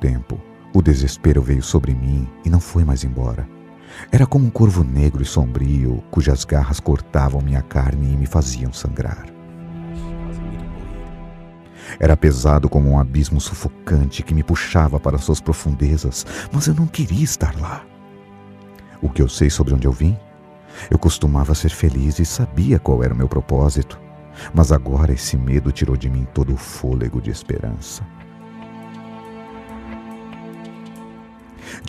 tempo, o desespero veio sobre mim e não foi mais embora. Era como um corvo negro e sombrio, cujas garras cortavam minha carne e me faziam sangrar. Era pesado como um abismo sufocante que me puxava para suas profundezas, mas eu não queria estar lá. O que eu sei sobre onde eu vim? Eu costumava ser feliz e sabia qual era o meu propósito, mas agora esse medo tirou de mim todo o fôlego de esperança.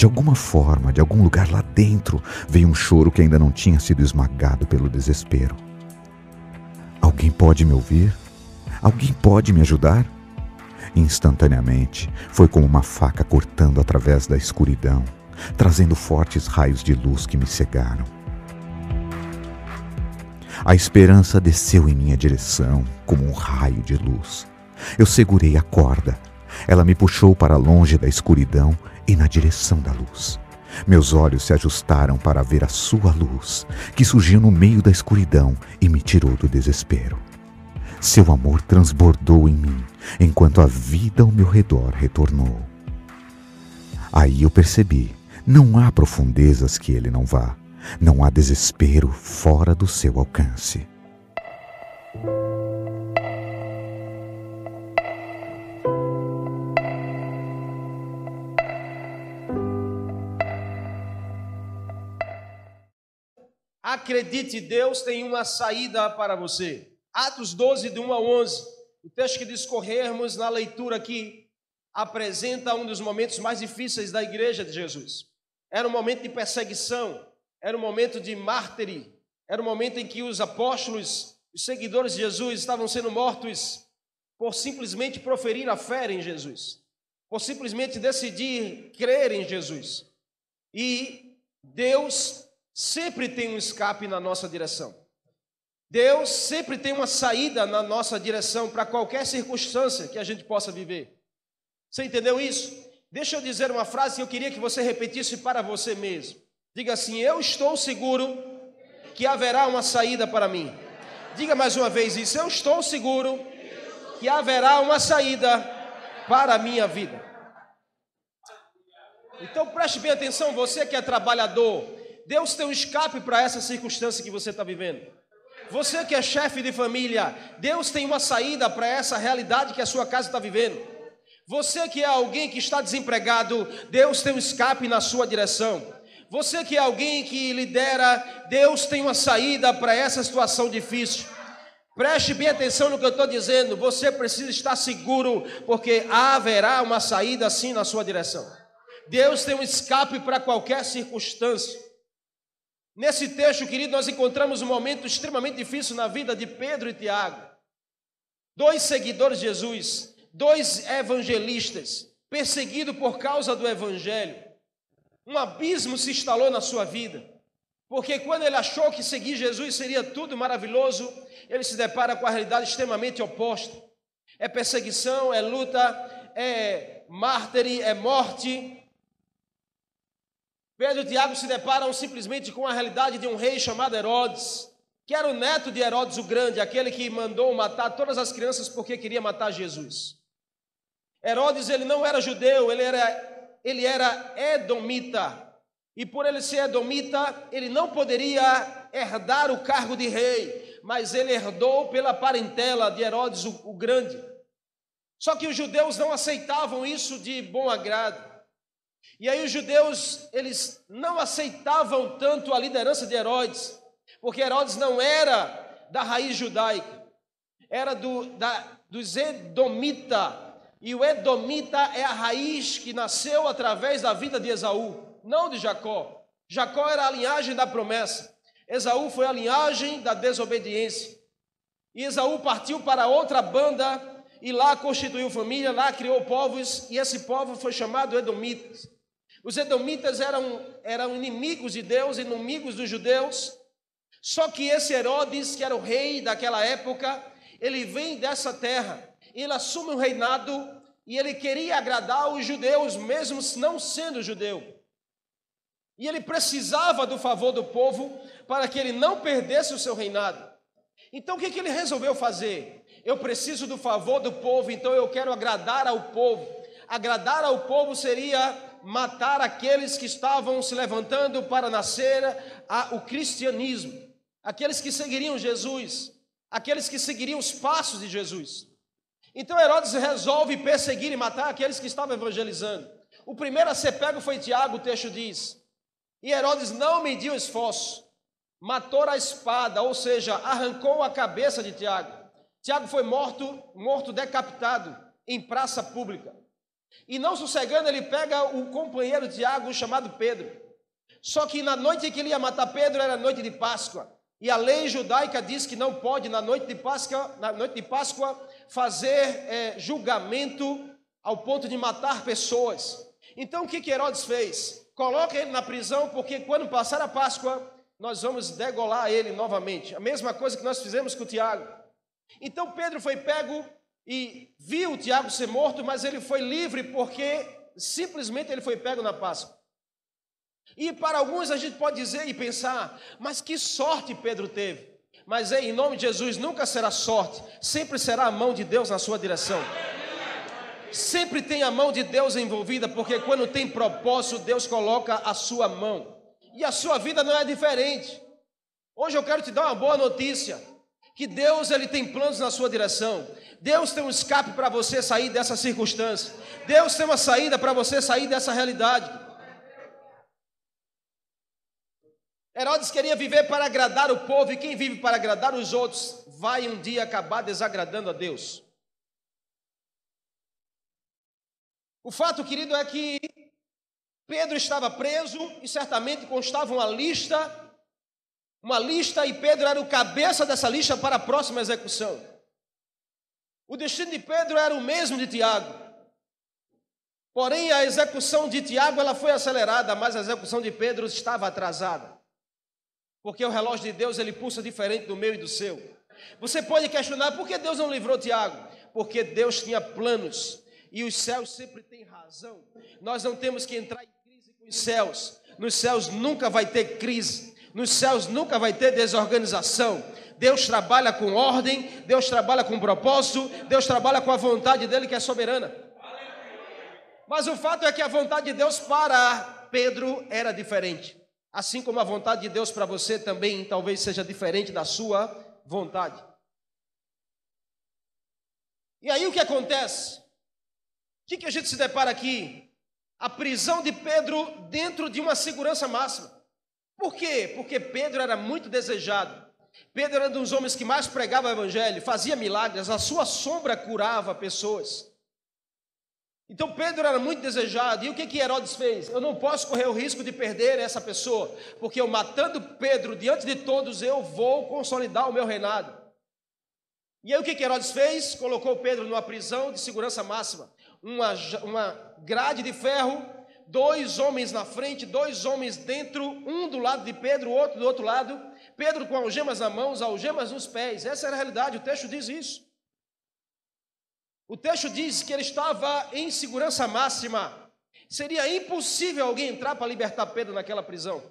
De alguma forma, de algum lugar lá dentro, veio um choro que ainda não tinha sido esmagado pelo desespero. Alguém pode me ouvir? Alguém pode me ajudar? Instantaneamente, foi como uma faca cortando através da escuridão, trazendo fortes raios de luz que me cegaram. A esperança desceu em minha direção como um raio de luz. Eu segurei a corda. Ela me puxou para longe da escuridão e na direção da luz. Meus olhos se ajustaram para ver a sua luz, que surgiu no meio da escuridão e me tirou do desespero. Seu amor transbordou em mim, enquanto a vida ao meu redor retornou. Aí eu percebi: não há profundezas que ele não vá, não há desespero fora do seu alcance. Acredite, Deus tem uma saída para você. Atos 12, de 1 a 11. O texto que discorrermos na leitura aqui apresenta um dos momentos mais difíceis da igreja de Jesus. Era um momento de perseguição, era um momento de mártire, era um momento em que os apóstolos, os seguidores de Jesus estavam sendo mortos por simplesmente proferir a fé em Jesus, por simplesmente decidir crer em Jesus. E Deus sempre tem um escape na nossa direção. Deus sempre tem uma saída na nossa direção para qualquer circunstância que a gente possa viver. Você entendeu isso? Deixa eu dizer uma frase que eu queria que você repetisse para você mesmo. Diga assim: Eu estou seguro que haverá uma saída para mim. Diga mais uma vez isso: Eu estou seguro que haverá uma saída para a minha vida. Então preste bem atenção, você que é trabalhador, Deus tem um escape para essa circunstância que você está vivendo. Você que é chefe de família, Deus tem uma saída para essa realidade que a sua casa está vivendo. Você que é alguém que está desempregado, Deus tem um escape na sua direção. Você que é alguém que lidera, Deus tem uma saída para essa situação difícil. Preste bem atenção no que eu estou dizendo. Você precisa estar seguro, porque haverá uma saída assim na sua direção. Deus tem um escape para qualquer circunstância. Nesse texto, querido, nós encontramos um momento extremamente difícil na vida de Pedro e Tiago. Dois seguidores de Jesus, dois evangelistas, perseguidos por causa do evangelho. Um abismo se instalou na sua vida. Porque quando ele achou que seguir Jesus seria tudo maravilhoso, ele se depara com a realidade extremamente oposta. É perseguição, é luta, é mártir, é morte, Pedro e Tiago se deparam simplesmente com a realidade de um rei chamado Herodes, que era o neto de Herodes o Grande, aquele que mandou matar todas as crianças porque queria matar Jesus. Herodes ele não era judeu, ele era, ele era edomita. E por ele ser edomita, ele não poderia herdar o cargo de rei, mas ele herdou pela parentela de Herodes o, o Grande. Só que os judeus não aceitavam isso de bom agrado. E aí os judeus, eles não aceitavam tanto a liderança de Herodes, porque Herodes não era da raiz judaica, era do, da, dos Edomita, e o Edomita é a raiz que nasceu através da vida de Esaú, não de Jacó. Jacó era a linhagem da promessa, Esaú foi a linhagem da desobediência. E Esaú partiu para outra banda e lá constituiu família, lá criou povos, e esse povo foi chamado Edomitas. Os edomitas eram, eram inimigos de Deus, inimigos dos judeus. Só que esse Herodes, que era o rei daquela época, ele vem dessa terra, ele assume o reinado e ele queria agradar os judeus, mesmo não sendo judeu. E ele precisava do favor do povo para que ele não perdesse o seu reinado. Então o que, que ele resolveu fazer? Eu preciso do favor do povo, então eu quero agradar ao povo Agradar ao povo seria matar aqueles que estavam se levantando para nascer a, o cristianismo, aqueles que seguiriam Jesus, aqueles que seguiriam os passos de Jesus. Então Herodes resolve perseguir e matar aqueles que estavam evangelizando. O primeiro a ser pego foi Tiago, o texto diz. E Herodes não mediu esforço, matou a espada, ou seja, arrancou a cabeça de Tiago. Tiago foi morto, morto decapitado em praça pública. E não sossegando, ele pega o companheiro Tiago, chamado Pedro. Só que na noite que ele ia matar Pedro era noite de Páscoa. E a lei judaica diz que não pode, na noite de Páscoa, na noite de Páscoa fazer é, julgamento ao ponto de matar pessoas. Então o que, que Herodes fez? Coloca ele na prisão, porque quando passar a Páscoa, nós vamos degolar ele novamente. A mesma coisa que nós fizemos com o Tiago. Então Pedro foi pego e viu o Tiago ser morto, mas ele foi livre porque simplesmente ele foi pego na Páscoa. E para alguns a gente pode dizer e pensar, mas que sorte Pedro teve. Mas em nome de Jesus nunca será sorte, sempre será a mão de Deus na sua direção. Sempre tem a mão de Deus envolvida, porque quando tem propósito, Deus coloca a sua mão. E a sua vida não é diferente. Hoje eu quero te dar uma boa notícia, que Deus ele tem planos na sua direção. Deus tem um escape para você sair dessa circunstância. Deus tem uma saída para você sair dessa realidade. Herodes queria viver para agradar o povo, e quem vive para agradar os outros vai um dia acabar desagradando a Deus. O fato, querido, é que Pedro estava preso e certamente constava uma lista, uma lista, e Pedro era o cabeça dessa lista para a próxima execução. O destino de Pedro era o mesmo de Tiago. Porém, a execução de Tiago ela foi acelerada, mas a execução de Pedro estava atrasada. Porque o relógio de Deus ele pulsa diferente do meu e do seu. Você pode questionar por que Deus não livrou Tiago? Porque Deus tinha planos e os céus sempre têm razão. Nós não temos que entrar em crise com os céus. Nos céus nunca vai ter crise. Nos céus nunca vai ter desorganização. Deus trabalha com ordem, Deus trabalha com propósito, Deus trabalha com a vontade dele que é soberana. Mas o fato é que a vontade de Deus para Pedro era diferente. Assim como a vontade de Deus para você também talvez seja diferente da sua vontade. E aí o que acontece? O que, que a gente se depara aqui? A prisão de Pedro dentro de uma segurança máxima. Por quê? Porque Pedro era muito desejado. Pedro era um dos homens que mais pregava o evangelho, fazia milagres, a sua sombra curava pessoas. Então Pedro era muito desejado. E o que, que Herodes fez? Eu não posso correr o risco de perder essa pessoa, porque eu matando Pedro diante de todos, eu vou consolidar o meu reinado. E aí o que, que Herodes fez? Colocou Pedro numa prisão de segurança máxima, uma, uma grade de ferro, dois homens na frente, dois homens dentro, um do lado de Pedro, o outro do outro lado. Pedro com algemas na mão, algemas nos pés. Essa era a realidade, o texto diz isso. O texto diz que ele estava em segurança máxima. Seria impossível alguém entrar para libertar Pedro naquela prisão,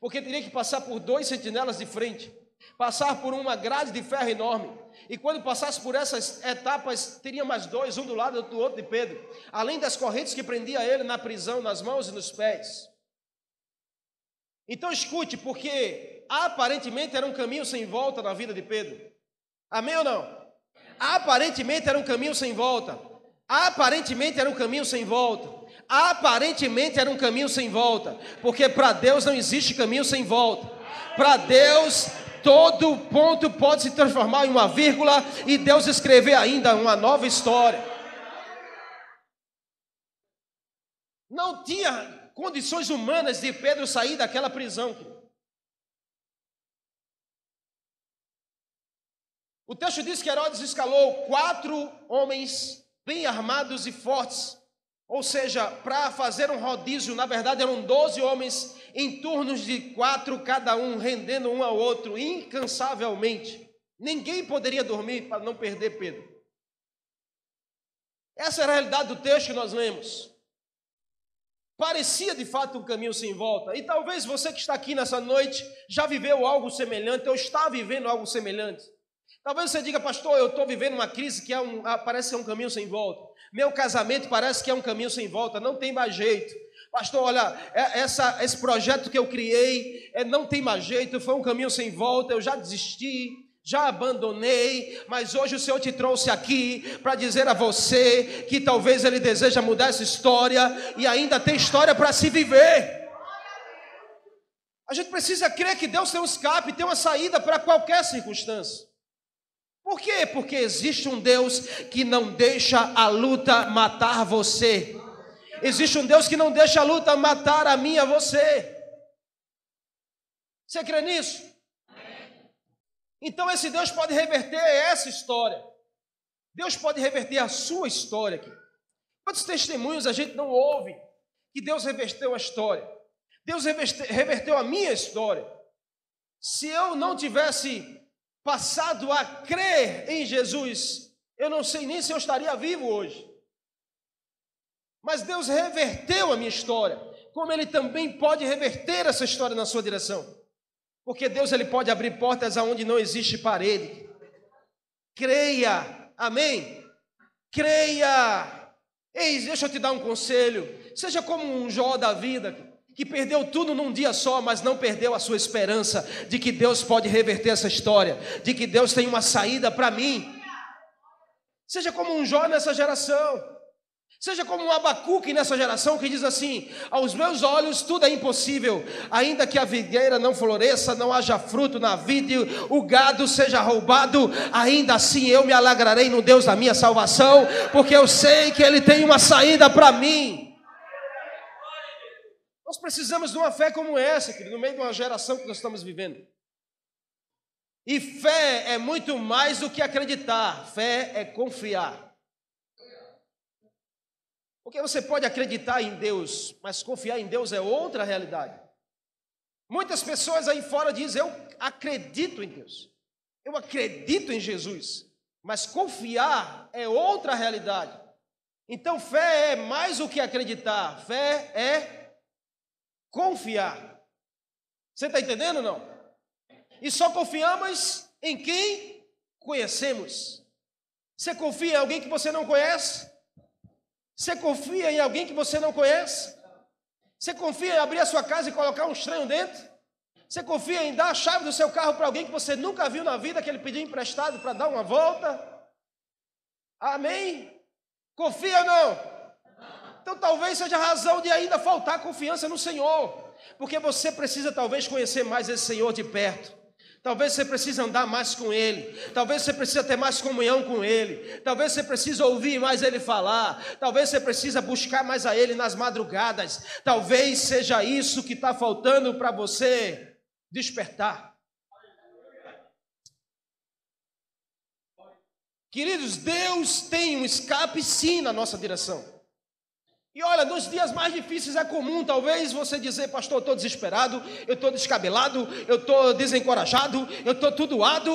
porque teria que passar por dois sentinelas de frente, passar por uma grade de ferro enorme. E quando passasse por essas etapas, teria mais dois, um do lado do outro de Pedro, além das correntes que prendia ele na prisão, nas mãos e nos pés. Então escute, porque aparentemente era um caminho sem volta na vida de Pedro. Amém ou não? Aparentemente era um caminho sem volta. Aparentemente era um caminho sem volta. Aparentemente era um caminho sem volta. Porque para Deus não existe caminho sem volta. Para Deus, todo ponto pode se transformar em uma vírgula e Deus escrever ainda uma nova história. Não tinha condições humanas de Pedro sair daquela prisão. O texto diz que Herodes escalou quatro homens bem armados e fortes, ou seja, para fazer um rodízio, na verdade eram doze homens em turnos de quatro cada um, rendendo um ao outro incansavelmente. Ninguém poderia dormir para não perder Pedro. Essa era a realidade do texto que nós lemos. Parecia de fato um caminho sem volta. E talvez você que está aqui nessa noite já viveu algo semelhante, ou está vivendo algo semelhante. Talvez você diga, pastor, eu estou vivendo uma crise que é um, ah, parece ser um caminho sem volta. Meu casamento parece que é um caminho sem volta, não tem mais jeito. Pastor, olha, é, essa, esse projeto que eu criei é, não tem mais jeito, foi um caminho sem volta, eu já desisti, já abandonei, mas hoje o Senhor te trouxe aqui para dizer a você que talvez Ele deseja mudar essa história e ainda tem história para se viver. A gente precisa crer que Deus tem um escape, tem uma saída para qualquer circunstância. Por quê? Porque existe um Deus que não deixa a luta matar você. Existe um Deus que não deixa a luta matar a mim e a você. Você crê nisso? Então esse Deus pode reverter essa história. Deus pode reverter a sua história aqui. Quantos testemunhos a gente não ouve que Deus reverteu a história? Deus reverteu a minha história. Se eu não tivesse passado a crer em Jesus, eu não sei nem se eu estaria vivo hoje. Mas Deus reverteu a minha história, como Ele também pode reverter essa história na sua direção. Porque Deus ele pode abrir portas aonde não existe parede. Creia, amém? Creia. Ei, deixa eu te dar um conselho. Seja como um Jó da vida, que perdeu tudo num dia só, mas não perdeu a sua esperança de que Deus pode reverter essa história, de que Deus tem uma saída para mim. Seja como um Jó nessa geração. Seja como um Abacuque nessa geração que diz assim: aos meus olhos tudo é impossível, ainda que a videira não floresça, não haja fruto na vide, o gado seja roubado, ainda assim eu me alegrarei no Deus da minha salvação, porque eu sei que Ele tem uma saída para mim. Nós precisamos de uma fé como essa, querido, no meio de uma geração que nós estamos vivendo. E fé é muito mais do que acreditar, fé é confiar. Porque você pode acreditar em Deus, mas confiar em Deus é outra realidade. Muitas pessoas aí fora dizem: Eu acredito em Deus, eu acredito em Jesus, mas confiar é outra realidade. Então, fé é mais do que acreditar, fé é confiar. Você está entendendo ou não? E só confiamos em quem conhecemos. Você confia em alguém que você não conhece? Você confia em alguém que você não conhece? Você confia em abrir a sua casa e colocar um estranho dentro? Você confia em dar a chave do seu carro para alguém que você nunca viu na vida, que ele pediu emprestado para dar uma volta? Amém? Confia ou não? Então talvez seja razão de ainda faltar confiança no Senhor, porque você precisa talvez conhecer mais esse Senhor de perto. Talvez você precise andar mais com Ele. Talvez você precisa ter mais comunhão com Ele. Talvez você precise ouvir mais Ele falar. Talvez você precisa buscar mais a Ele nas madrugadas. Talvez seja isso que está faltando para você despertar. Queridos, Deus tem um escape sim na nossa direção. E olha, nos dias mais difíceis é comum, talvez, você dizer, pastor, eu estou desesperado, eu estou descabelado, eu estou desencorajado, eu estou tudoado,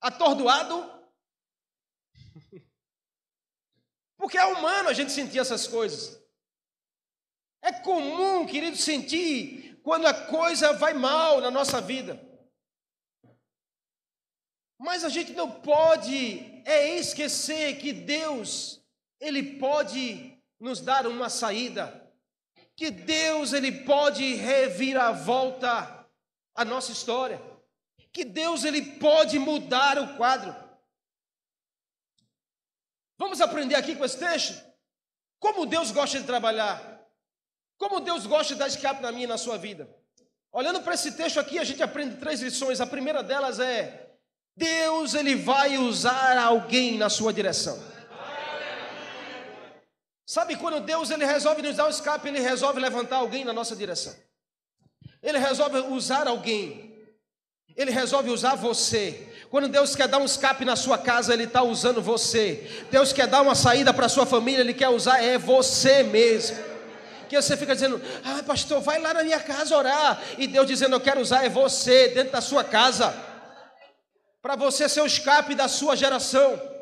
atordoado. Porque é humano a gente sentir essas coisas. É comum, querido, sentir quando a coisa vai mal na nossa vida. Mas a gente não pode é esquecer que Deus, Ele pode nos dar uma saída, que Deus ele pode revirar a volta a nossa história, que Deus ele pode mudar o quadro. Vamos aprender aqui com esse texto como Deus gosta de trabalhar, como Deus gosta de dar escape na minha e na sua vida. Olhando para esse texto aqui, a gente aprende três lições. A primeira delas é: Deus ele vai usar alguém na sua direção. Sabe quando Deus ele resolve nos dar um escape, ele resolve levantar alguém na nossa direção. Ele resolve usar alguém. Ele resolve usar você. Quando Deus quer dar um escape na sua casa, Ele está usando você. Deus quer dar uma saída para a sua família, Ele quer usar é você mesmo. Que você fica dizendo, ah, pastor, vai lá na minha casa orar. E Deus dizendo, eu quero usar é você dentro da sua casa. Para você ser o escape da sua geração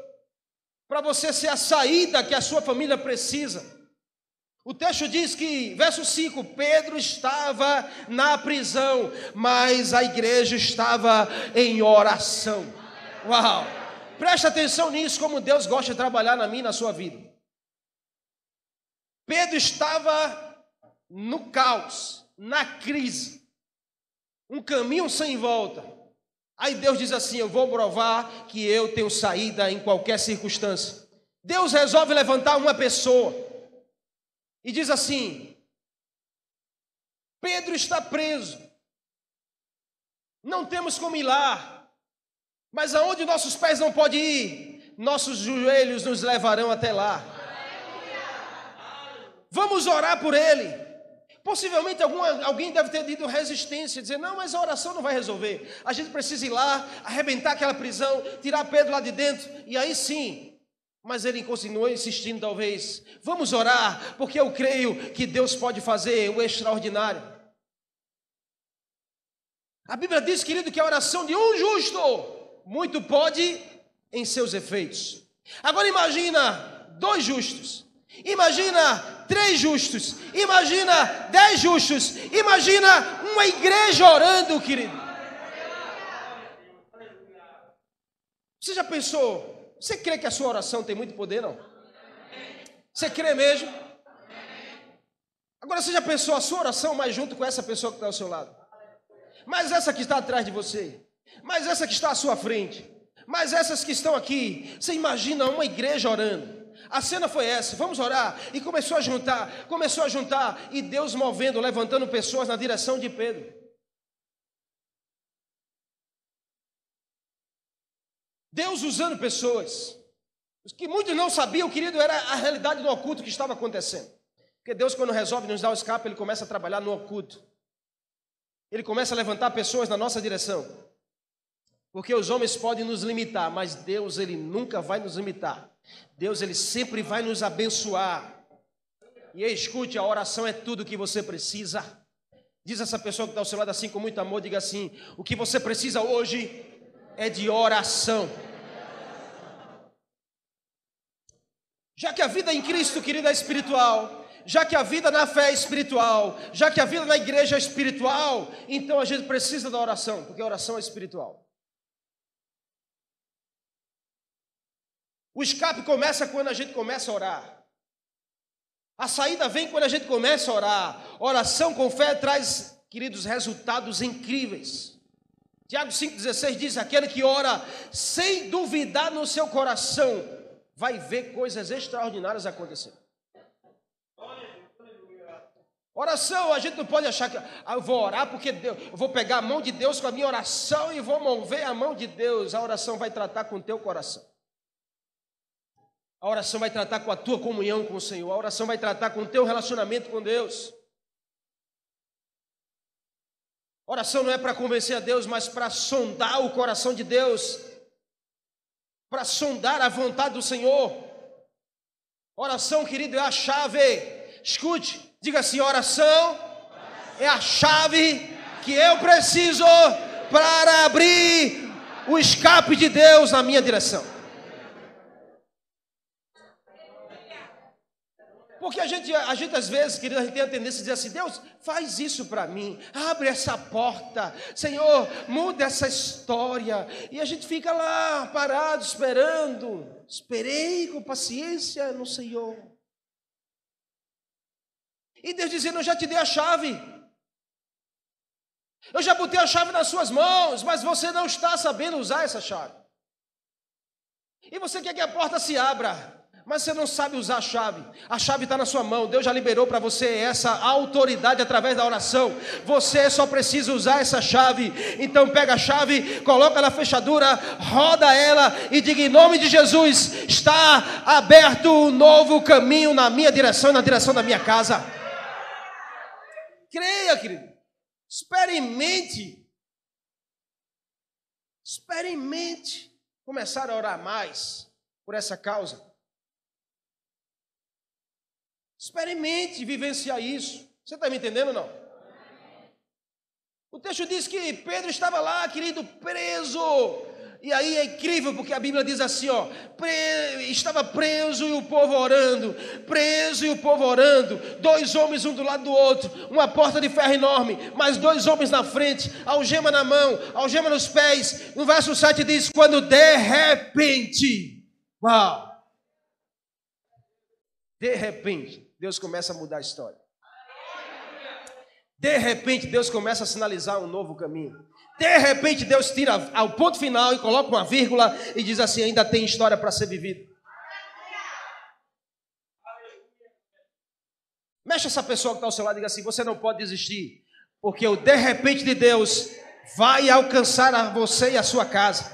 para você ser a saída que a sua família precisa. O texto diz que, verso 5, Pedro estava na prisão, mas a igreja estava em oração. Uau! Preste atenção nisso, como Deus gosta de trabalhar na minha na sua vida. Pedro estava no caos, na crise, um caminho sem volta. Aí Deus diz assim: Eu vou provar que eu tenho saída em qualquer circunstância. Deus resolve levantar uma pessoa e diz assim: Pedro está preso, não temos como ir lá, mas aonde nossos pés não podem ir, nossos joelhos nos levarão até lá. Vamos orar por ele. Possivelmente alguém deve ter tido resistência, dizer, não, mas a oração não vai resolver. A gente precisa ir lá, arrebentar aquela prisão, tirar Pedro lá de dentro, e aí sim. Mas ele continuou insistindo, talvez, vamos orar, porque eu creio que Deus pode fazer o extraordinário. A Bíblia diz, querido, que a oração de um justo muito pode em seus efeitos. Agora imagina dois justos Imagina três justos, imagina dez justos, imagina uma igreja orando, querido. Você já pensou? Você crê que a sua oração tem muito poder, não? Você crê mesmo? Agora você já pensou a sua oração mais junto com essa pessoa que está ao seu lado? Mas essa que está atrás de você, mas essa que está à sua frente, mas essas que estão aqui. Você imagina uma igreja orando. A cena foi essa, vamos orar. E começou a juntar, começou a juntar, e Deus movendo, levantando pessoas na direção de Pedro. Deus usando pessoas. Os que muitos não sabiam, querido, era a realidade do oculto que estava acontecendo. Porque Deus, quando resolve nos dar o escape, Ele começa a trabalhar no oculto. Ele começa a levantar pessoas na nossa direção. Porque os homens podem nos limitar, mas Deus, Ele nunca vai nos limitar. Deus ele sempre vai nos abençoar. E escute, a oração é tudo que você precisa. Diz essa pessoa que está ao seu lado assim com muito amor, diga assim: o que você precisa hoje é de oração. Já que a vida em Cristo, querida, é espiritual, já que a vida na fé é espiritual, já que a vida na igreja é espiritual, então a gente precisa da oração, porque a oração é espiritual. O escape começa quando a gente começa a orar. A saída vem quando a gente começa a orar. Oração com fé traz, queridos, resultados incríveis. Tiago 5,16 diz: aquele que ora sem duvidar no seu coração, vai ver coisas extraordinárias acontecendo. Oração, a gente não pode achar que ah, eu vou orar porque Deus, eu vou pegar a mão de Deus com a minha oração e vou mover a mão de Deus. A oração vai tratar com o teu coração. A oração vai tratar com a tua comunhão com o Senhor. A oração vai tratar com o teu relacionamento com Deus. A oração não é para convencer a Deus, mas para sondar o coração de Deus. Para sondar a vontade do Senhor. Oração, querido, é a chave. Escute, diga assim: oração é a chave que eu preciso para abrir o escape de Deus na minha direção. Porque a gente, a gente às vezes, querido, a gente tem a tendência de dizer assim: Deus, faz isso para mim, abre essa porta, Senhor, muda essa história. E a gente fica lá parado, esperando. Esperei com paciência no Senhor. E Deus dizendo: Eu já te dei a chave. Eu já botei a chave nas suas mãos, mas você não está sabendo usar essa chave. E você quer que a porta se abra mas você não sabe usar a chave. A chave está na sua mão. Deus já liberou para você essa autoridade através da oração. Você só precisa usar essa chave. Então pega a chave, coloca na fechadura, roda ela e diga em nome de Jesus: está aberto um novo caminho na minha direção e na direção da minha casa. Creia, querido. Experimente. Experimente começar a orar mais por essa causa. Experimente vivenciar isso. Você está me entendendo ou não? O texto diz que Pedro estava lá, querido, preso. E aí é incrível porque a Bíblia diz assim, ó, pre... estava preso e o povo orando, preso e o povo orando, dois homens um do lado do outro, uma porta de ferro enorme, mais dois homens na frente, algema na mão, algema nos pés. No verso 7 diz: quando de repente, uau! De repente, Deus começa a mudar a história. De repente, Deus começa a sinalizar um novo caminho. De repente, Deus tira ao ponto final e coloca uma vírgula e diz assim: ainda tem história para ser vivida. Mexe essa pessoa que está ao seu lado e diga assim: você não pode desistir, porque o de repente de Deus vai alcançar a você e a sua casa.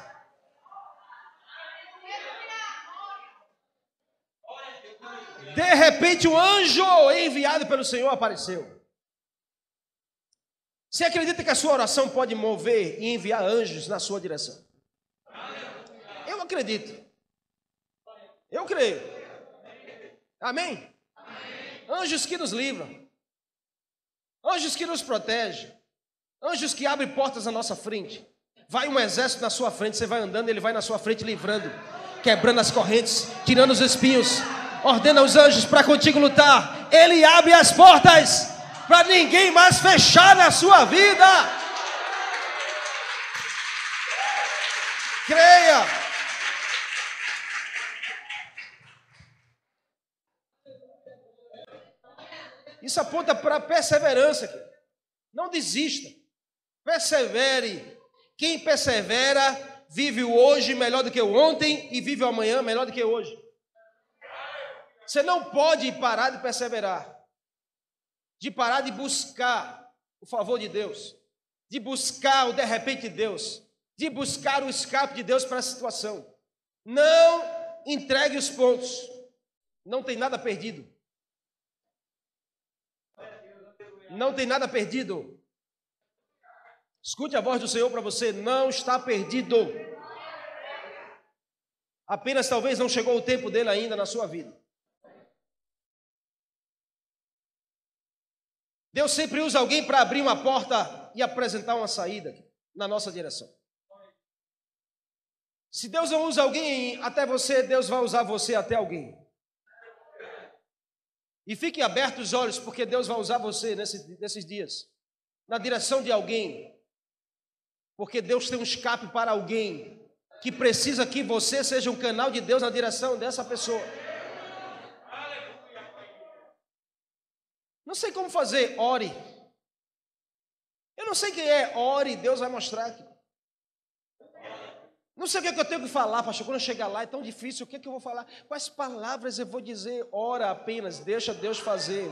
De repente, o anjo enviado pelo Senhor apareceu. Você acredita que a sua oração pode mover e enviar anjos na sua direção? Eu acredito. Eu creio. Amém? Anjos que nos livram. Anjos que nos protegem. Anjos que abrem portas à nossa frente. Vai um exército na sua frente, você vai andando, ele vai na sua frente livrando, quebrando as correntes, tirando os espinhos. Ordena os anjos para contigo lutar. Ele abre as portas para ninguém mais fechar na sua vida. Creia. Isso aponta para perseverança. Não desista. Persevere. Quem persevera vive o hoje melhor do que o ontem e vive o amanhã melhor do que hoje. Você não pode parar de perseverar de parar de buscar o favor de Deus, de buscar o de repente de Deus, de buscar o escape de Deus para a situação. Não entregue os pontos, não tem nada perdido. Não tem nada perdido. Escute a voz do Senhor para você, não está perdido. Apenas talvez não chegou o tempo dele ainda na sua vida. Deus sempre usa alguém para abrir uma porta e apresentar uma saída na nossa direção. Se Deus não usa alguém até você, Deus vai usar você até alguém. E fiquem abertos os olhos, porque Deus vai usar você nesses, nesses dias, na direção de alguém. Porque Deus tem um escape para alguém que precisa que você seja um canal de Deus na direção dessa pessoa. Não sei como fazer, ore. Eu não sei quem é, ore, Deus vai mostrar aqui. Não sei o que, é que eu tenho que falar, pastor. Quando eu chegar lá é tão difícil, o que, é que eu vou falar? Quais palavras eu vou dizer? Ora apenas, deixa Deus fazer.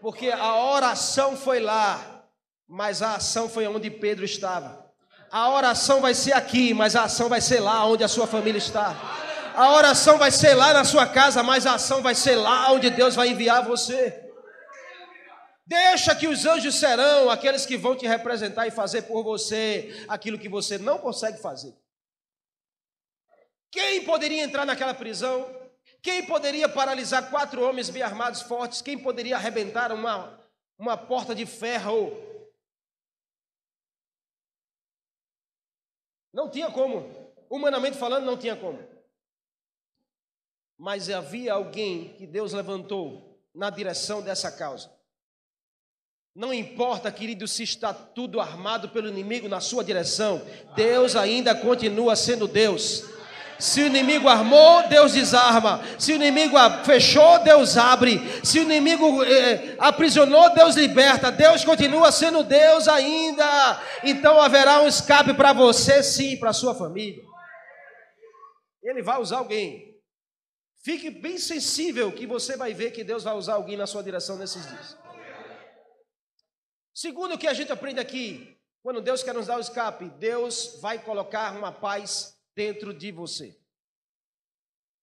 Porque a oração foi lá, mas a ação foi onde Pedro estava. A oração vai ser aqui, mas a ação vai ser lá onde a sua família está. A oração vai ser lá na sua casa, mas a ação vai ser lá onde Deus vai enviar você. Deixa que os anjos serão aqueles que vão te representar e fazer por você aquilo que você não consegue fazer. Quem poderia entrar naquela prisão? Quem poderia paralisar quatro homens bem armados, fortes? Quem poderia arrebentar uma, uma porta de ferro? Não tinha como. Humanamente falando, não tinha como. Mas havia alguém que Deus levantou na direção dessa causa. Não importa, querido, se está tudo armado pelo inimigo na sua direção, Deus ainda continua sendo Deus. Se o inimigo armou, Deus desarma. Se o inimigo fechou, Deus abre. Se o inimigo eh, aprisionou, Deus liberta. Deus continua sendo Deus ainda. Então haverá um escape para você, sim, para sua família. Ele vai usar alguém. Fique bem sensível que você vai ver que Deus vai usar alguém na sua direção nesses dias. Segundo o que a gente aprende aqui, quando Deus quer nos dar o escape, Deus vai colocar uma paz dentro de você.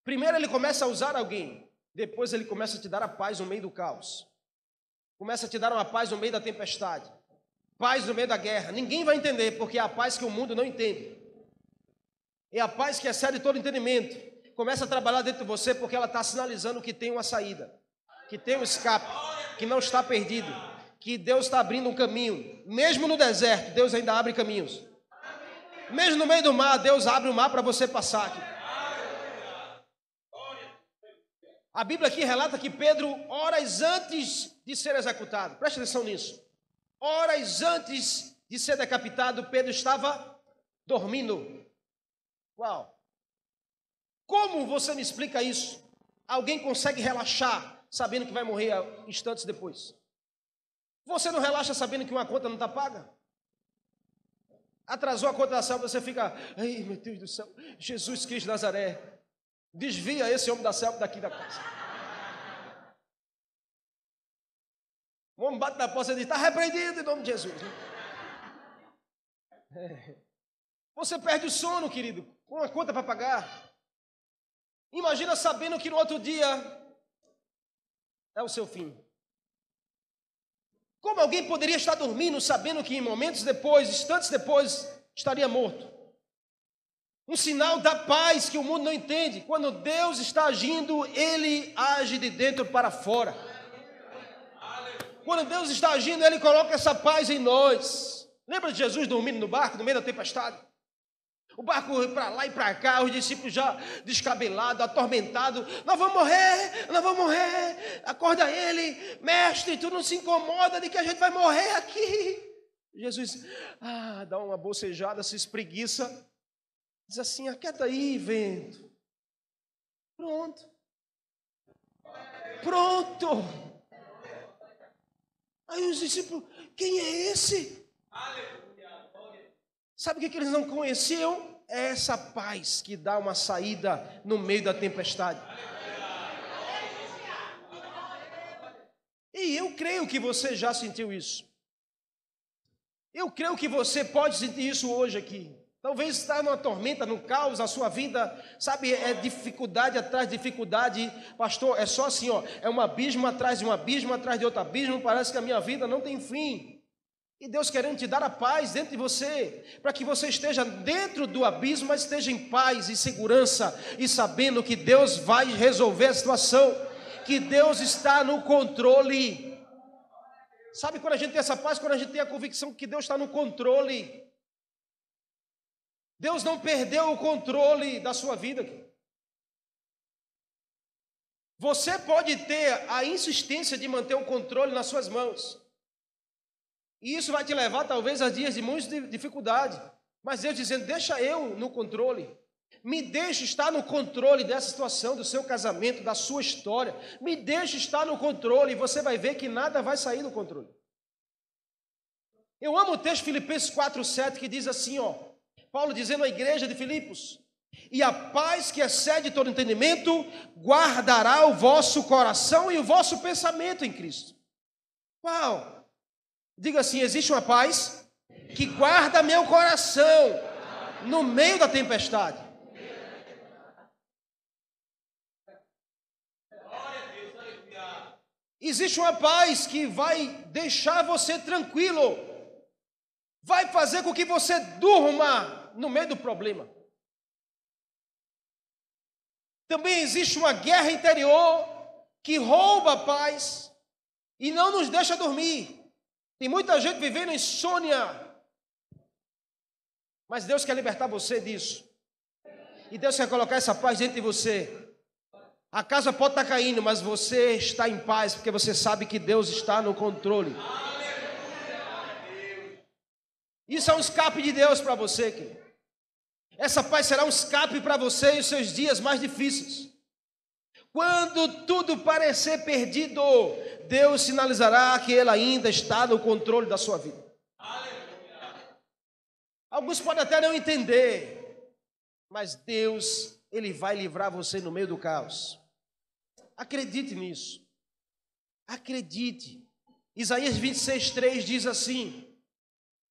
Primeiro ele começa a usar alguém, depois ele começa a te dar a paz no meio do caos. Começa a te dar uma paz no meio da tempestade. Paz no meio da guerra. Ninguém vai entender, porque é a paz que o mundo não entende. É a paz que excede todo entendimento começa a trabalhar dentro de você porque ela está sinalizando que tem uma saída, que tem um escape, que não está perdido, que Deus está abrindo um caminho. Mesmo no deserto, Deus ainda abre caminhos. Mesmo no meio do mar, Deus abre o mar para você passar aqui. A Bíblia aqui relata que Pedro, horas antes de ser executado, preste atenção nisso. Horas antes de ser decapitado, Pedro estava dormindo. Uau! Como você me explica isso? Alguém consegue relaxar sabendo que vai morrer instantes depois? Você não relaxa sabendo que uma conta não está paga? Atrasou a conta da selva, você fica, ai meu Deus do céu, Jesus Cristo Nazaré, desvia esse homem da selva daqui da casa. O homem bate na porta e diz, está repreendido em nome de Jesus. É. Você perde o sono, querido, com uma conta para pagar. Imagina sabendo que no outro dia é o seu fim. Como alguém poderia estar dormindo sabendo que em momentos depois, instantes depois, estaria morto? Um sinal da paz que o mundo não entende. Quando Deus está agindo, ele age de dentro para fora. Quando Deus está agindo, ele coloca essa paz em nós. Lembra de Jesus dormindo no barco no meio da tempestade? O barco para lá e para cá, os discípulos já descabelados, atormentados. Nós vamos morrer, nós vamos morrer. Acorda ele, mestre, tu não se incomoda de que a gente vai morrer aqui. Jesus, ah, dá uma bocejada, se espreguiça. Diz assim: aquieta aí, vento. Pronto. Pronto. Aí os discípulos, quem é esse? Aleluia. Sabe o que, eles não conheciam? É essa paz que dá uma saída no meio da tempestade. E eu creio que você já sentiu isso. Eu creio que você pode sentir isso hoje aqui. Talvez está numa tormenta, no caos, a sua vida, sabe, é dificuldade atrás de dificuldade. Pastor, é só assim, ó, é um abismo atrás de um abismo, atrás de outro abismo, parece que a minha vida não tem fim. E Deus querendo te dar a paz dentro de você, para que você esteja dentro do abismo, mas esteja em paz e segurança e sabendo que Deus vai resolver a situação, que Deus está no controle. Sabe quando a gente tem essa paz? Quando a gente tem a convicção que Deus está no controle. Deus não perdeu o controle da sua vida. Você pode ter a insistência de manter o controle nas suas mãos. E isso vai te levar, talvez, a dias de muita dificuldade. Mas Deus dizendo: deixa eu no controle. Me deixe estar no controle dessa situação, do seu casamento, da sua história. Me deixe estar no controle e você vai ver que nada vai sair do controle. Eu amo o texto Filipenses 4,7 que diz assim: ó, Paulo dizendo à igreja de Filipos: E a paz que excede todo entendimento guardará o vosso coração e o vosso pensamento em Cristo. Uau! Diga assim: existe uma paz que guarda meu coração no meio da tempestade. Existe uma paz que vai deixar você tranquilo, vai fazer com que você durma no meio do problema. Também existe uma guerra interior que rouba a paz e não nos deixa dormir. Tem muita gente vivendo insônia. Mas Deus quer libertar você disso. E Deus quer colocar essa paz dentro de você. A casa pode estar caindo, mas você está em paz, porque você sabe que Deus está no controle. Isso é um escape de Deus para você, querido. Essa paz será um escape para você e os seus dias mais difíceis. Quando tudo parecer perdido, Deus sinalizará que Ele ainda está no controle da sua vida. Alguns podem até não entender, mas Deus, Ele vai livrar você no meio do caos. Acredite nisso. Acredite. Isaías 26, 3 diz assim: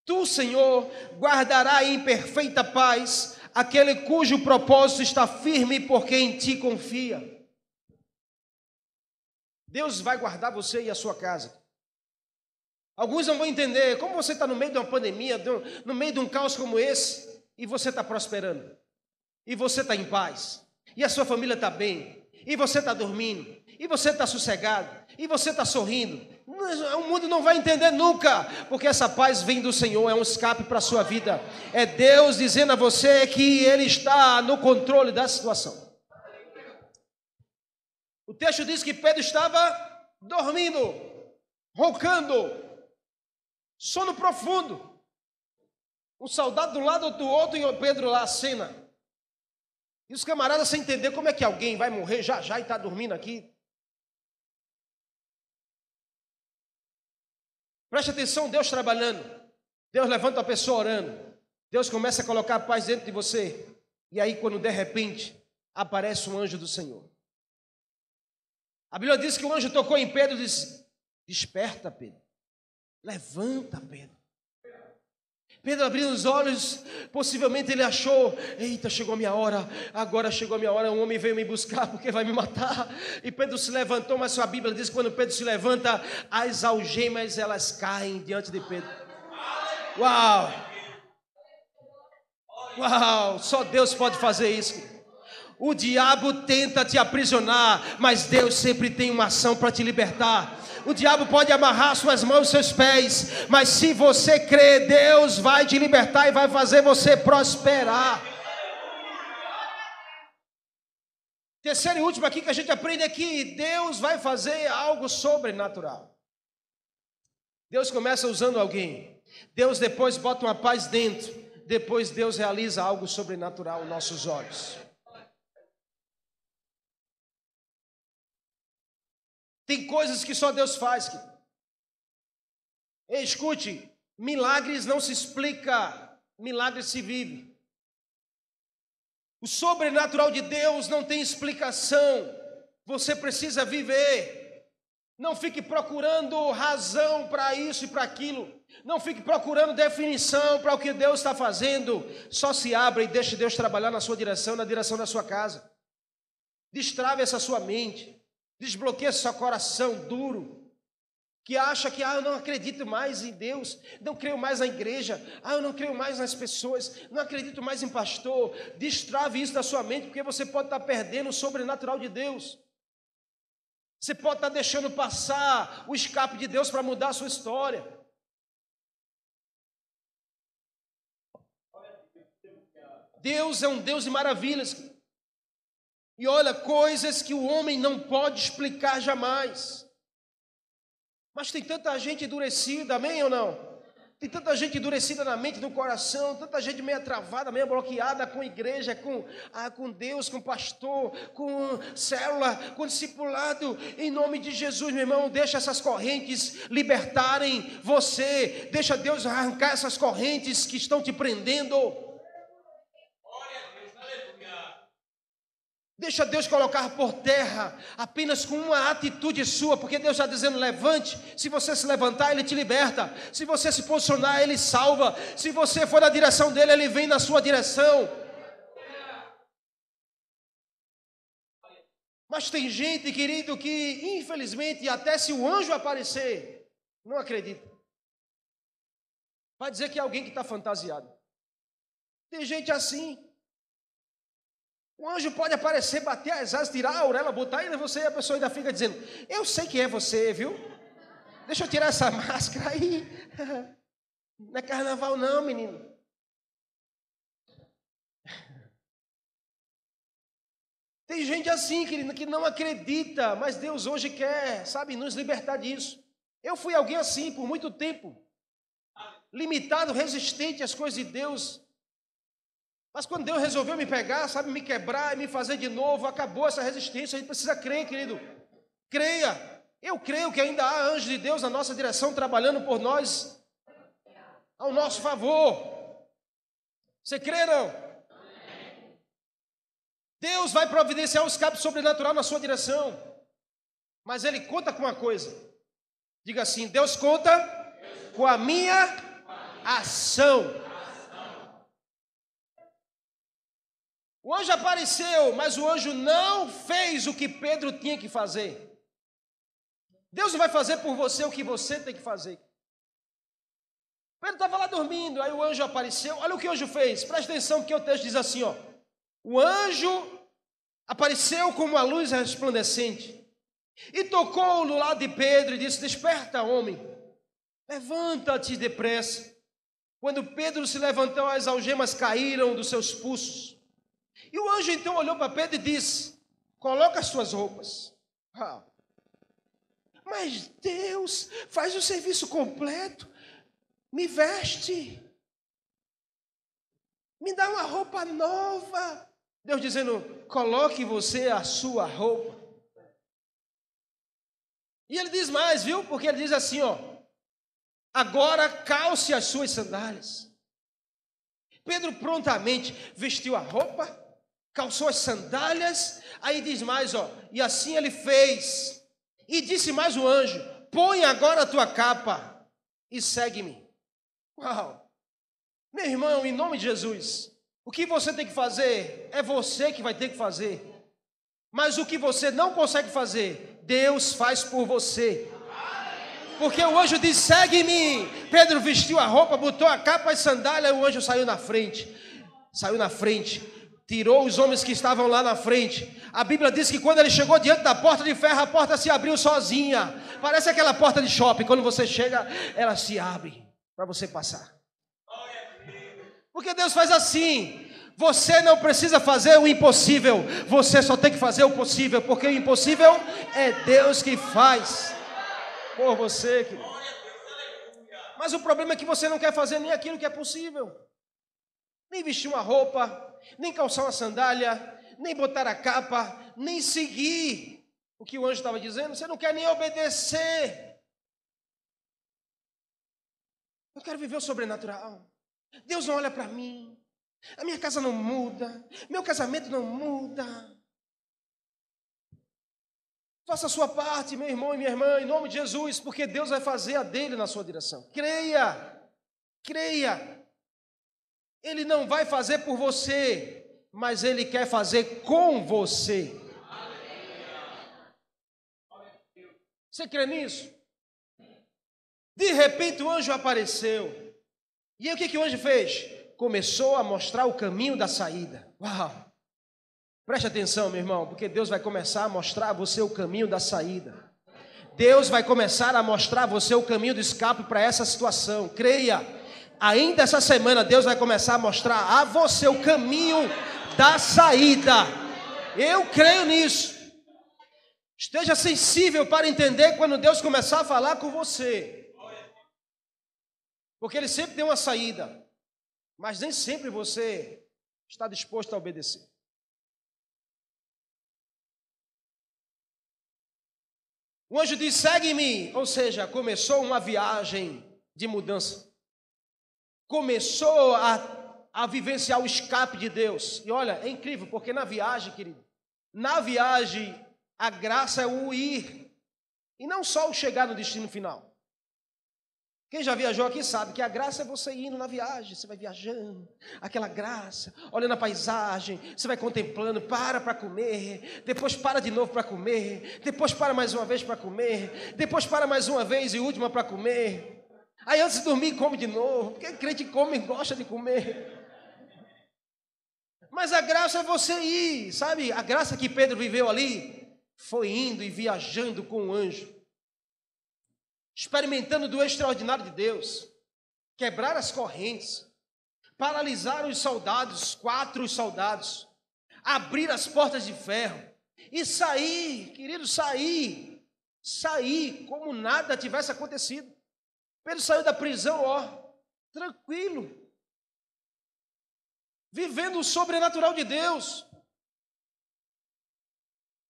Tu, Senhor, guardará em perfeita paz aquele cujo propósito está firme, porque em ti confia. Deus vai guardar você e a sua casa. Alguns não vão entender como você está no meio de uma pandemia, no meio de um caos como esse, e você está prosperando, e você está em paz, e a sua família está bem, e você está dormindo, e você está sossegado, e você está sorrindo. O mundo não vai entender nunca, porque essa paz vem do Senhor, é um escape para a sua vida. É Deus dizendo a você que Ele está no controle da situação. O texto diz que Pedro estava dormindo, roncando, sono profundo. Um soldado do lado do outro e Pedro lá, a cena. E os camaradas sem entender como é que alguém vai morrer já já e está dormindo aqui. Preste atenção, Deus trabalhando. Deus levanta a pessoa orando. Deus começa a colocar a paz dentro de você. E aí, quando de repente aparece um anjo do Senhor. A Bíblia diz que o anjo tocou em Pedro e disse: Desperta, Pedro. Levanta, Pedro. Pedro abriu os olhos, possivelmente ele achou: Eita, chegou a minha hora, agora chegou a minha hora. Um homem veio me buscar porque vai me matar. E Pedro se levantou, mas sua Bíblia diz que quando Pedro se levanta, as algemas elas caem diante de Pedro. Uau! Uau! Só Deus pode fazer isso. O diabo tenta te aprisionar, mas Deus sempre tem uma ação para te libertar. O diabo pode amarrar suas mãos, seus pés, mas se você crê, Deus vai te libertar e vai fazer você prosperar. Terceiro e último aqui que a gente aprende é que Deus vai fazer algo sobrenatural. Deus começa usando alguém, Deus depois bota uma paz dentro, depois Deus realiza algo sobrenatural aos nossos olhos. Tem coisas que só Deus faz. Escute, milagres não se explica, milagres se vive. O sobrenatural de Deus não tem explicação. Você precisa viver. Não fique procurando razão para isso e para aquilo. Não fique procurando definição para o que Deus está fazendo. Só se abra e deixe Deus trabalhar na sua direção, na direção da sua casa. Destrave essa sua mente. Desbloqueia seu coração duro, que acha que, ah, eu não acredito mais em Deus, não creio mais na igreja, ah, eu não creio mais nas pessoas, não acredito mais em pastor. Destrave isso da sua mente, porque você pode estar perdendo o sobrenatural de Deus. Você pode estar deixando passar o escape de Deus para mudar a sua história. Deus é um Deus de maravilhas. E olha, coisas que o homem não pode explicar jamais. Mas tem tanta gente endurecida, amém ou não? Tem tanta gente endurecida na mente, no coração, tanta gente meio travada, meio bloqueada com igreja, com, ah, com Deus, com pastor, com célula, com discipulado. Em nome de Jesus, meu irmão, deixa essas correntes libertarem você. Deixa Deus arrancar essas correntes que estão te prendendo. Deixa Deus colocar por terra apenas com uma atitude sua, porque Deus está dizendo: levante. Se você se levantar, Ele te liberta. Se você se posicionar, Ele salva. Se você for na direção dele, Ele vem na sua direção. Mas tem gente, querido, que infelizmente, até se o anjo aparecer, não acredita. Vai dizer que é alguém que está fantasiado. Tem gente assim. O anjo pode aparecer, bater as asas, tirar a auréola, botar aí você e a pessoa ainda fica dizendo: Eu sei que é você, viu? Deixa eu tirar essa máscara aí. Não é carnaval, não, menino. Tem gente assim, querido, que não acredita, mas Deus hoje quer, sabe, nos libertar disso. Eu fui alguém assim por muito tempo, limitado, resistente às coisas de Deus. Mas quando Deus resolveu me pegar, sabe, me quebrar e me fazer de novo, acabou essa resistência. A gente precisa crer, querido. Creia. Eu creio que ainda há anjos de Deus na nossa direção trabalhando por nós ao nosso favor. Você crê não? Deus vai providenciar um escape sobrenatural na sua direção. Mas ele conta com uma coisa. Diga assim: Deus conta com a minha ação. O anjo apareceu, mas o anjo não fez o que Pedro tinha que fazer. Deus não vai fazer por você o que você tem que fazer. Pedro estava lá dormindo, aí o anjo apareceu. Olha o que o anjo fez. Presta atenção, porque o texto diz assim: ó. O anjo apareceu como uma luz resplandecente e tocou no lado de Pedro e disse: Desperta, homem, levanta-te depressa. Quando Pedro se levantou, as algemas caíram dos seus pulsos. E o anjo então olhou para Pedro e disse: Coloca as suas roupas. Ah. Mas Deus faz o serviço completo, me veste, me dá uma roupa nova. Deus dizendo: coloque você a sua roupa. E ele diz mais, viu? Porque ele diz assim, ó: agora calce as suas sandálias. Pedro prontamente vestiu a roupa, calçou as sandálias, aí diz mais, ó, e assim ele fez. E disse mais o anjo: põe agora a tua capa e segue-me. Uau! Meu irmão, em nome de Jesus, o que você tem que fazer é você que vai ter que fazer. Mas o que você não consegue fazer, Deus faz por você. Porque o anjo diz: segue-me. Pedro vestiu a roupa, botou a capa e sandália, e o anjo saiu na frente. Saiu na frente, tirou os homens que estavam lá na frente. A Bíblia diz que quando ele chegou diante da porta de ferro, a porta se abriu sozinha. Parece aquela porta de shopping, quando você chega, ela se abre para você passar. Porque Deus faz assim. Você não precisa fazer o impossível, você só tem que fazer o possível, porque o impossível é Deus que faz por você, querido. Mas o problema é que você não quer fazer nem aquilo que é possível, nem vestir uma roupa, nem calçar uma sandália, nem botar a capa, nem seguir o que o anjo estava dizendo, você não quer nem obedecer. Eu quero viver o sobrenatural. Deus não olha para mim. A minha casa não muda. Meu casamento não muda. Faça a sua parte, meu irmão e minha irmã, em nome de Jesus, porque Deus vai fazer a dele na sua direção. Creia, creia. Ele não vai fazer por você, mas ele quer fazer com você. Você crê nisso? De repente o anjo apareceu. E aí o que, que o anjo fez? Começou a mostrar o caminho da saída. Uau! Preste atenção, meu irmão, porque Deus vai começar a mostrar a você o caminho da saída. Deus vai começar a mostrar a você o caminho do escape para essa situação. Creia, ainda essa semana Deus vai começar a mostrar a você o caminho da saída. Eu creio nisso. Esteja sensível para entender quando Deus começar a falar com você. Porque ele sempre tem uma saída, mas nem sempre você está disposto a obedecer. O anjo diz: segue-me, ou seja, começou uma viagem de mudança. Começou a, a vivenciar o escape de Deus. E olha, é incrível, porque na viagem, querido, na viagem, a graça é o ir, e não só o chegar no destino final. Quem já viajou aqui sabe que a graça é você indo na viagem, você vai viajando, aquela graça, olhando a paisagem, você vai contemplando, para para comer, depois para de novo para comer, depois para mais uma vez para comer, depois para mais uma vez e última para comer. Aí antes de dormir come de novo, porque crente come e gosta de comer. Mas a graça é você ir, sabe? A graça que Pedro viveu ali foi indo e viajando com o anjo experimentando do extraordinário de Deus, quebrar as correntes, paralisar os soldados, quatro soldados, abrir as portas de ferro e sair, querido, sair, sair como nada tivesse acontecido. Pedro saiu da prisão, ó, tranquilo, vivendo o sobrenatural de Deus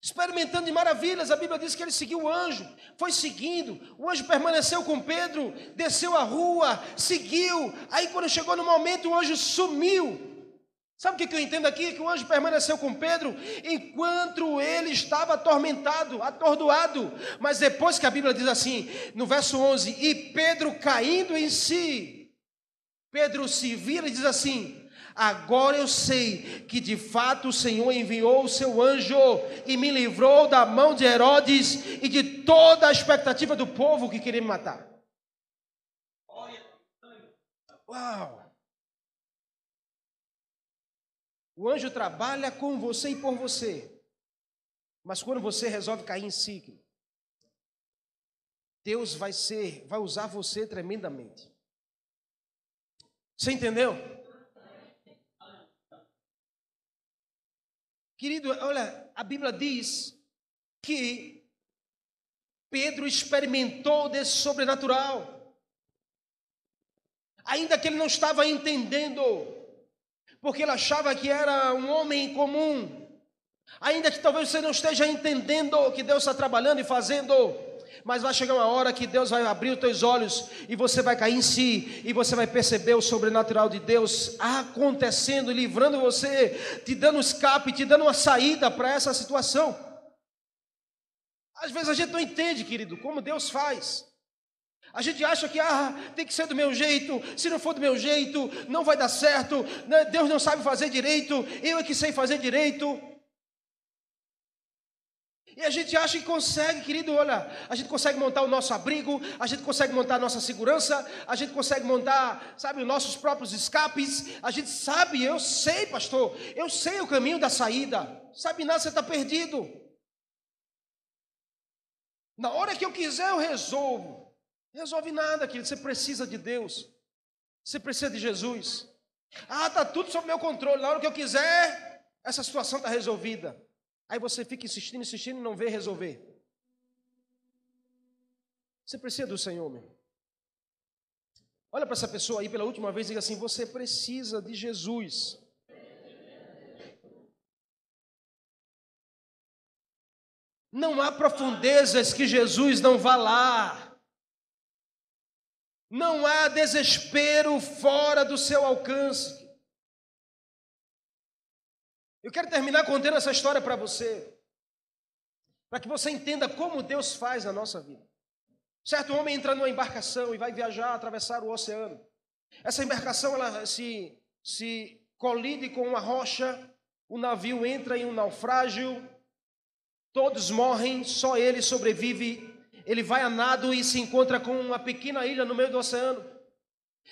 experimentando de maravilhas. A Bíblia diz que ele seguiu o anjo, foi seguindo. O anjo permaneceu com Pedro, desceu a rua, seguiu. Aí, quando chegou no momento, o anjo sumiu. Sabe o que eu entendo aqui? Que o anjo permaneceu com Pedro enquanto ele estava atormentado, atordoado. Mas depois que a Bíblia diz assim, no verso 11: E Pedro caindo em si, Pedro se vira e diz assim: Agora eu sei que de fato o Senhor enviou o seu anjo e me livrou da mão de Herodes e de toda a expectativa do povo que queria me matar. Uau! O anjo trabalha com você e por você. Mas quando você resolve cair em si, Deus vai ser, vai usar você tremendamente. Você entendeu? Querido, olha, a Bíblia diz que Pedro experimentou desse sobrenatural. Ainda que ele não estava entendendo, porque ele achava que era um homem comum. Ainda que talvez você não esteja entendendo o que Deus está trabalhando e fazendo, mas vai chegar uma hora que Deus vai abrir os teus olhos e você vai cair em si e você vai perceber o sobrenatural de Deus acontecendo, livrando você, te dando escape, te dando uma saída para essa situação. Às vezes a gente não entende, querido, como Deus faz. A gente acha que ah, tem que ser do meu jeito, se não for do meu jeito, não vai dar certo, né, Deus não sabe fazer direito, eu é que sei fazer direito. E a gente acha que consegue, querido, olha, a gente consegue montar o nosso abrigo, a gente consegue montar a nossa segurança, a gente consegue montar, sabe, os nossos próprios escapes, a gente sabe, eu sei, pastor, eu sei o caminho da saída, sabe nada, você está perdido. Na hora que eu quiser, eu resolvo. Resolve nada, querido, você precisa de Deus, você precisa de Jesus. Ah, está tudo sob meu controle, na hora que eu quiser, essa situação está resolvida. Aí você fica insistindo, insistindo e não vê resolver. Você precisa do Senhor, meu. Olha para essa pessoa aí pela última vez e diga assim: Você precisa de Jesus. Não há profundezas que Jesus não vá lá. Não há desespero fora do seu alcance. Eu quero terminar contando essa história para você, para que você entenda como Deus faz na nossa vida. Certo homem entra numa embarcação e vai viajar, atravessar o oceano. Essa embarcação ela se, se colide com uma rocha, o navio entra em um naufrágio, todos morrem, só ele sobrevive. Ele vai a nado e se encontra com uma pequena ilha no meio do oceano.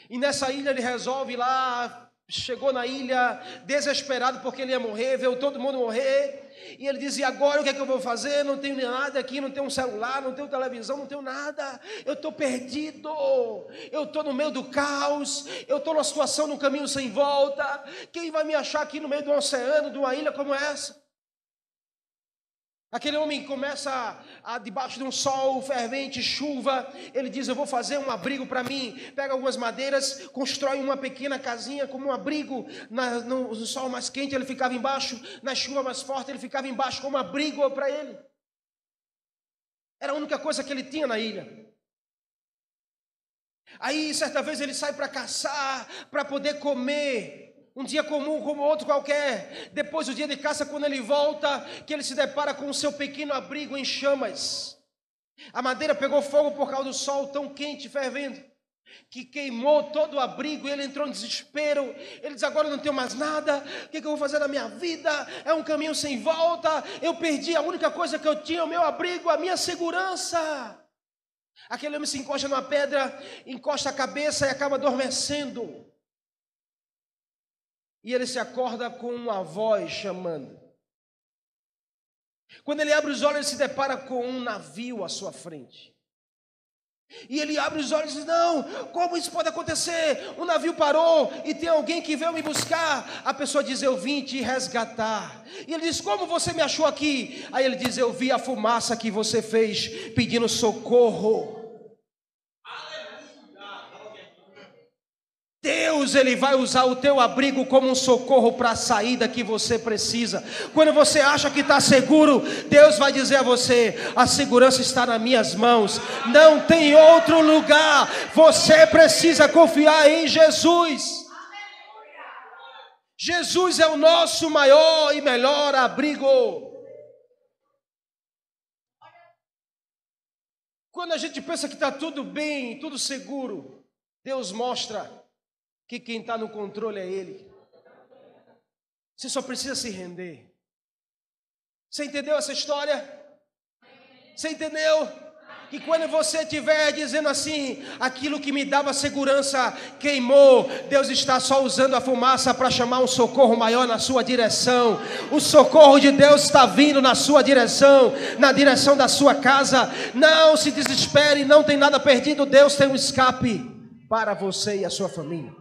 E nessa ilha ele resolve lá chegou na ilha desesperado porque ele ia morrer, viu todo mundo morrer. E ele dizia: Agora o que é que eu vou fazer? Não tenho nada aqui, não tenho um celular, não tenho televisão, não tenho nada. Eu estou perdido, eu estou no meio do caos, eu estou numa situação, num caminho sem volta. Quem vai me achar aqui no meio do oceano, de uma ilha como essa? Aquele homem começa a, debaixo de um sol fervente, chuva, ele diz: Eu vou fazer um abrigo para mim. Pega algumas madeiras, constrói uma pequena casinha como um abrigo. Na, no, no, sol mais quente ele ficava embaixo, na chuva mais forte ele ficava embaixo como abrigo para ele. Era a única coisa que ele tinha na ilha. Aí, certa vez, ele sai para caçar, para poder comer um dia comum como outro qualquer. Depois do dia de caça, quando ele volta, que ele se depara com o seu pequeno abrigo em chamas. A madeira pegou fogo por causa do sol tão quente, fervendo, que queimou todo o abrigo e ele entrou em desespero. Ele diz: Agora eu não tenho mais nada, o que, eu vou fazer na minha vida? É um caminho sem volta. Eu perdi a única coisa que eu tinha, o meu abrigo, a minha segurança. Aquele homem se encosta numa pedra, encosta a cabeça e acaba adormecendo. E ele se acorda com uma voz chamando. Quando ele abre os olhos, ele se depara com um navio à sua frente. E ele abre os olhos e diz: Não, como isso pode acontecer? O navio parou e tem alguém que veio me buscar. A pessoa diz: Eu vim te resgatar. E ele diz: Como você me achou aqui? Aí ele diz: Eu vi a fumaça que você fez pedindo socorro. Deus ele vai usar o teu abrigo como um socorro para a saída que você precisa. Quando você acha que está seguro, Deus vai dizer a você: a segurança está nas minhas mãos, não tem outro lugar. Você precisa confiar em Jesus. Jesus é o nosso maior e melhor abrigo. Quando a gente pensa que está tudo bem, tudo seguro, Deus mostra que quem está no controle é Ele. Você só precisa se render. Você entendeu essa história? Você entendeu? que quando você estiver dizendo assim, aquilo que me dava segurança queimou, Deus está só usando a fumaça para chamar um socorro maior na sua direção. O socorro de Deus está vindo na sua direção, na direção da sua casa. Não se desespere, não tem nada perdido. Deus tem um escape para você e a sua família.